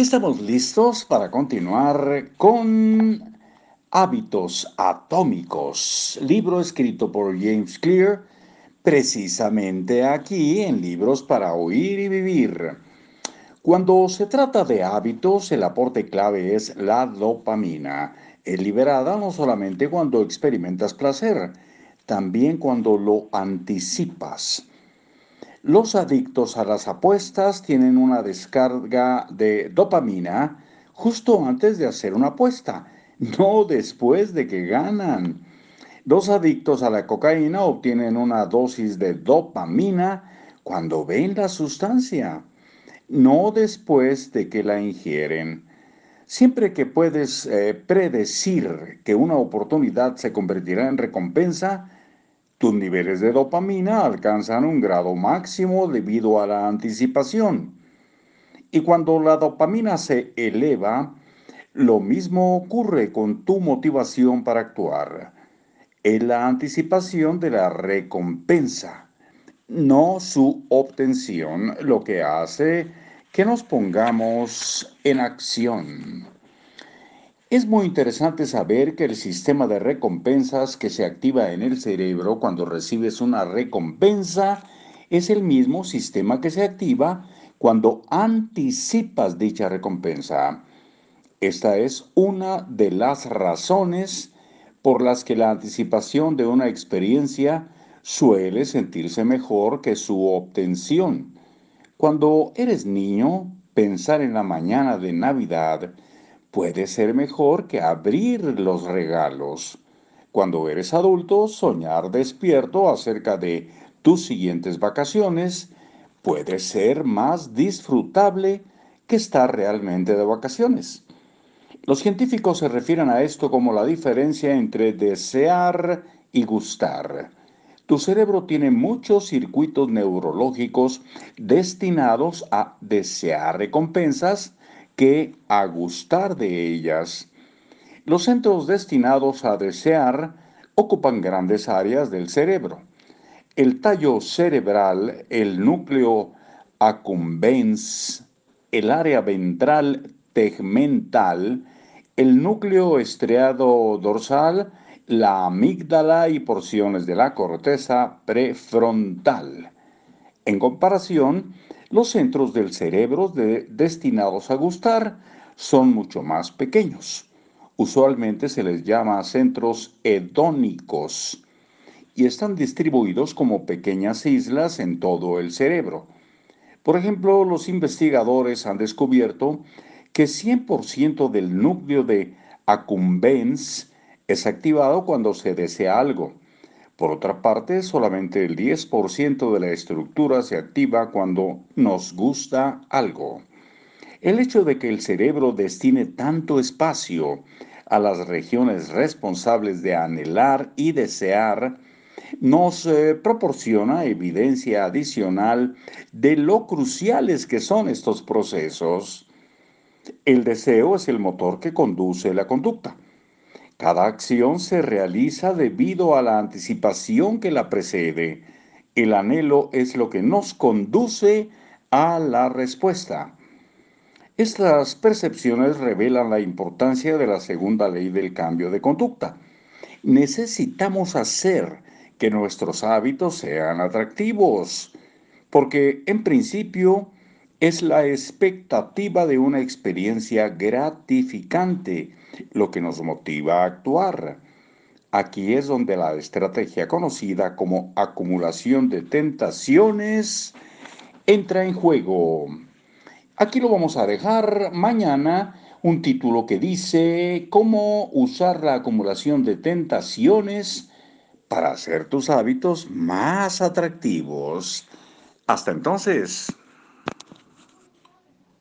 Estamos listos para continuar con Hábitos Atómicos, libro escrito por James Clear, precisamente aquí en Libros para Oír y Vivir. Cuando se trata de hábitos, el aporte clave es la dopamina. Es liberada no solamente cuando experimentas placer, también cuando lo anticipas. Los adictos a las apuestas tienen una descarga de dopamina justo antes de hacer una apuesta, no después de que ganan. Los adictos a la cocaína obtienen una dosis de dopamina cuando ven la sustancia, no después de que la ingieren. Siempre que puedes eh, predecir que una oportunidad se convertirá en recompensa, tus niveles de dopamina alcanzan un grado máximo debido a la anticipación. Y cuando la dopamina se eleva, lo mismo ocurre con tu motivación para actuar. Es la anticipación de la recompensa, no su obtención, lo que hace que nos pongamos en acción. Es muy interesante saber que el sistema de recompensas que se activa en el cerebro cuando recibes una recompensa es el mismo sistema que se activa cuando anticipas dicha recompensa. Esta es una de las razones por las que la anticipación de una experiencia suele sentirse mejor que su obtención. Cuando eres niño, pensar en la mañana de Navidad puede ser mejor que abrir los regalos. Cuando eres adulto, soñar despierto acerca de tus siguientes vacaciones puede ser más disfrutable que estar realmente de vacaciones. Los científicos se refieren a esto como la diferencia entre desear y gustar. Tu cerebro tiene muchos circuitos neurológicos destinados a desear recompensas que a gustar de ellas. Los centros destinados a desear ocupan grandes áreas del cerebro. El tallo cerebral, el núcleo accumbens, el área ventral tegmental, el núcleo estriado dorsal, la amígdala y porciones de la corteza prefrontal. En comparación, los centros del cerebro destinados a gustar son mucho más pequeños. Usualmente se les llama centros hedónicos y están distribuidos como pequeñas islas en todo el cerebro. Por ejemplo, los investigadores han descubierto que 100% del núcleo de accumbens es activado cuando se desea algo por otra parte, solamente el 10% de la estructura se activa cuando nos gusta algo. El hecho de que el cerebro destine tanto espacio a las regiones responsables de anhelar y desear nos eh, proporciona evidencia adicional de lo cruciales que son estos procesos. El deseo es el motor que conduce la conducta. Cada acción se realiza debido a la anticipación que la precede. El anhelo es lo que nos conduce a la respuesta. Estas percepciones revelan la importancia de la segunda ley del cambio de conducta. Necesitamos hacer que nuestros hábitos sean atractivos, porque en principio es la expectativa de una experiencia gratificante lo que nos motiva a actuar. Aquí es donde la estrategia conocida como acumulación de tentaciones entra en juego. Aquí lo vamos a dejar mañana un título que dice cómo usar la acumulación de tentaciones para hacer tus hábitos más atractivos. Hasta entonces.